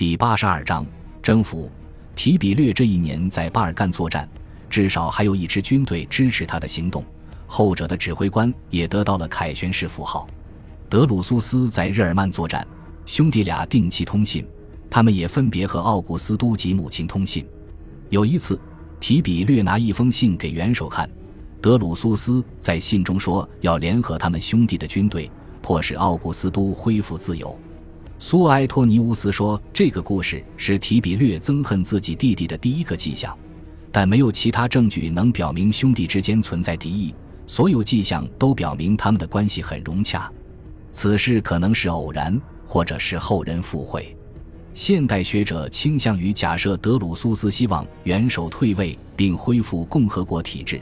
第八十二章征服。提比略这一年在巴尔干作战，至少还有一支军队支持他的行动。后者的指挥官也得到了凯旋式符号。德鲁苏斯在日耳曼作战，兄弟俩定期通信，他们也分别和奥古斯都及母亲通信。有一次，提比略拿一封信给元首看。德鲁苏斯在信中说要联合他们兄弟的军队，迫使奥古斯都恢复自由。苏埃托尼乌斯说，这个故事是提比略憎恨自己弟弟的第一个迹象，但没有其他证据能表明兄弟之间存在敌意。所有迹象都表明他们的关系很融洽。此事可能是偶然，或者是后人附会。现代学者倾向于假设德鲁苏斯希望元首退位并恢复共和国体制。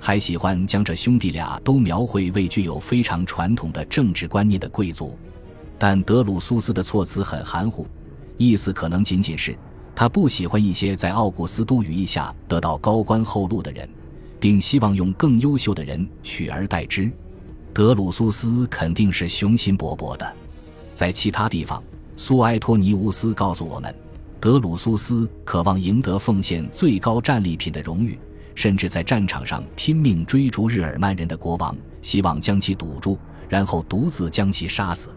还喜欢将这兄弟俩都描绘为具有非常传统的政治观念的贵族，但德鲁苏斯的措辞很含糊，意思可能仅仅是他不喜欢一些在奥古斯都羽翼下得到高官厚禄的人，并希望用更优秀的人取而代之。德鲁苏斯肯定是雄心勃勃的。在其他地方，苏埃托尼乌斯告诉我们，德鲁苏斯渴望赢得奉献最高战利品的荣誉。甚至在战场上拼命追逐日耳曼人的国王，希望将其堵住，然后独自将其杀死。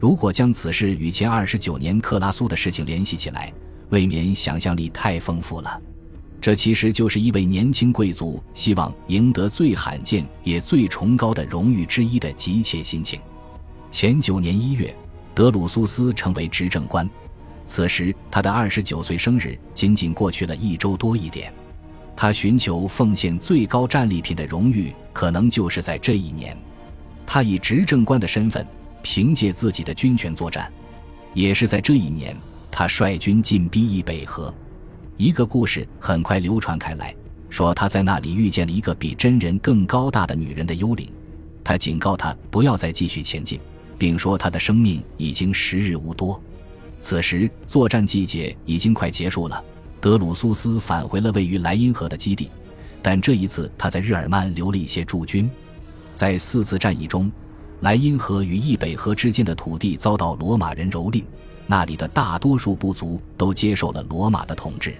如果将此事与前二十九年克拉苏的事情联系起来，未免想象力太丰富了。这其实就是一位年轻贵族希望赢得最罕见也最崇高的荣誉之一的急切心情。前九年一月，德鲁苏斯成为执政官，此时他的二十九岁生日仅仅过去了一周多一点。他寻求奉献最高战利品的荣誉，可能就是在这一年。他以执政官的身份，凭借自己的军权作战。也是在这一年，他率军进逼易北河。一个故事很快流传开来，说他在那里遇见了一个比真人更高大的女人的幽灵。他警告他不要再继续前进，并说他的生命已经时日无多。此时作战季节已经快结束了。德鲁苏斯返回了位于莱茵河的基地，但这一次他在日耳曼留了一些驻军。在四次战役中，莱茵河与易北河之间的土地遭到罗马人蹂躏，那里的大多数部族都接受了罗马的统治。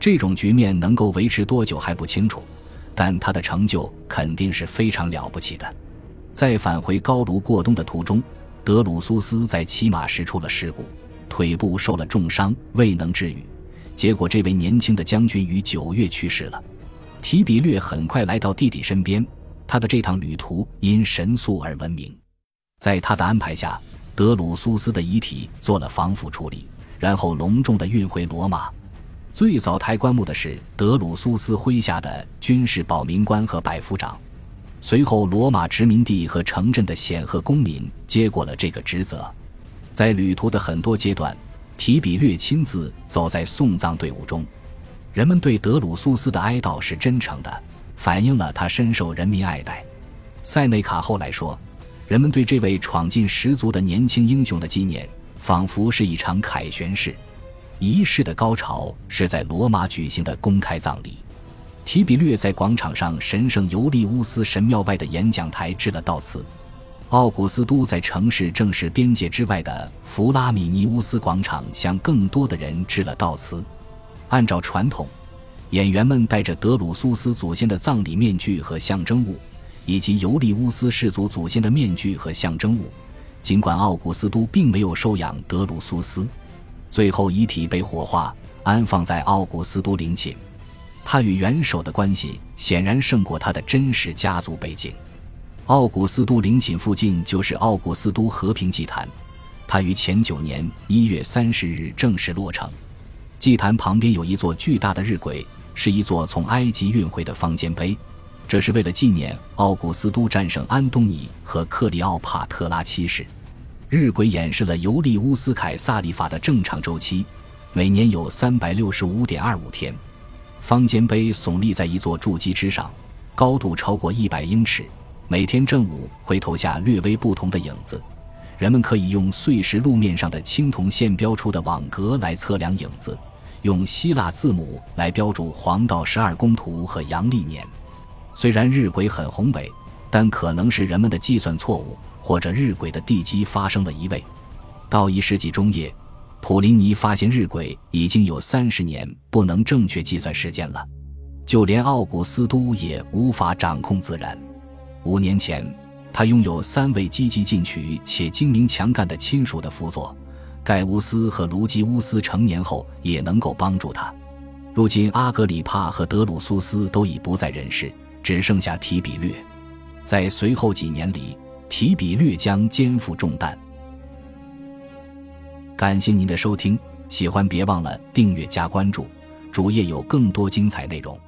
这种局面能够维持多久还不清楚，但他的成就肯定是非常了不起的。在返回高卢过冬的途中，德鲁苏斯在骑马时出了事故，腿部受了重伤，未能治愈。结果，这位年轻的将军于九月去世了。提比略很快来到弟弟身边，他的这趟旅途因神速而闻名。在他的安排下，德鲁苏斯的遗体做了防腐处理，然后隆重地运回罗马。最早抬棺木的是德鲁苏斯麾下的军事保民官和百夫长，随后罗马殖民地和城镇的显赫公民接过了这个职责。在旅途的很多阶段。提比略亲自走在送葬队伍中，人们对德鲁苏斯的哀悼是真诚的，反映了他深受人民爱戴。塞内卡后来说，人们对这位闯进十足的年轻英雄的纪念，仿佛是一场凯旋式。仪式的高潮是在罗马举行的公开葬礼。提比略在广场上神圣尤利乌斯神庙外的演讲台致了悼词。奥古斯都在城市正式边界之外的弗拉米尼乌斯广场向更多的人致了悼词。按照传统，演员们戴着德鲁苏斯祖先的葬礼面具和象征物，以及尤利乌斯氏族祖先的面具和象征物。尽管奥古斯都并没有收养德鲁苏斯，最后遗体被火化，安放在奥古斯都陵寝。他与元首的关系显然胜过他的真实家族背景。奥古斯都陵寝附近就是奥古斯都和平祭坛，它于前九年一月三十日正式落成。祭坛旁边有一座巨大的日晷，是一座从埃及运回的方尖碑，这是为了纪念奥古斯都战胜安东尼和克里奥帕特拉七世。日晷演示了尤利乌斯凯撒历法的正常周期，每年有三百六十五点二五天。方尖碑耸立在一座筑基之上，高度超过一百英尺。每天正午会投下略微不同的影子，人们可以用碎石路面上的青铜线标出的网格来测量影子，用希腊字母来标注黄道十二宫图和阳历年。虽然日晷很宏伟，但可能是人们的计算错误，或者日晷的地基发生了移位。到一世纪中叶，普林尼发现日晷已经有三十年不能正确计算时间了，就连奥古斯都也无法掌控自然。五年前，他拥有三位积极进取且精明强干的亲属的辅佐，盖乌斯和卢基乌斯成年后也能够帮助他。如今，阿格里帕和德鲁苏斯都已不在人世，只剩下提比略。在随后几年里，提比略将肩负重担。感谢您的收听，喜欢别忘了订阅加关注，主页有更多精彩内容。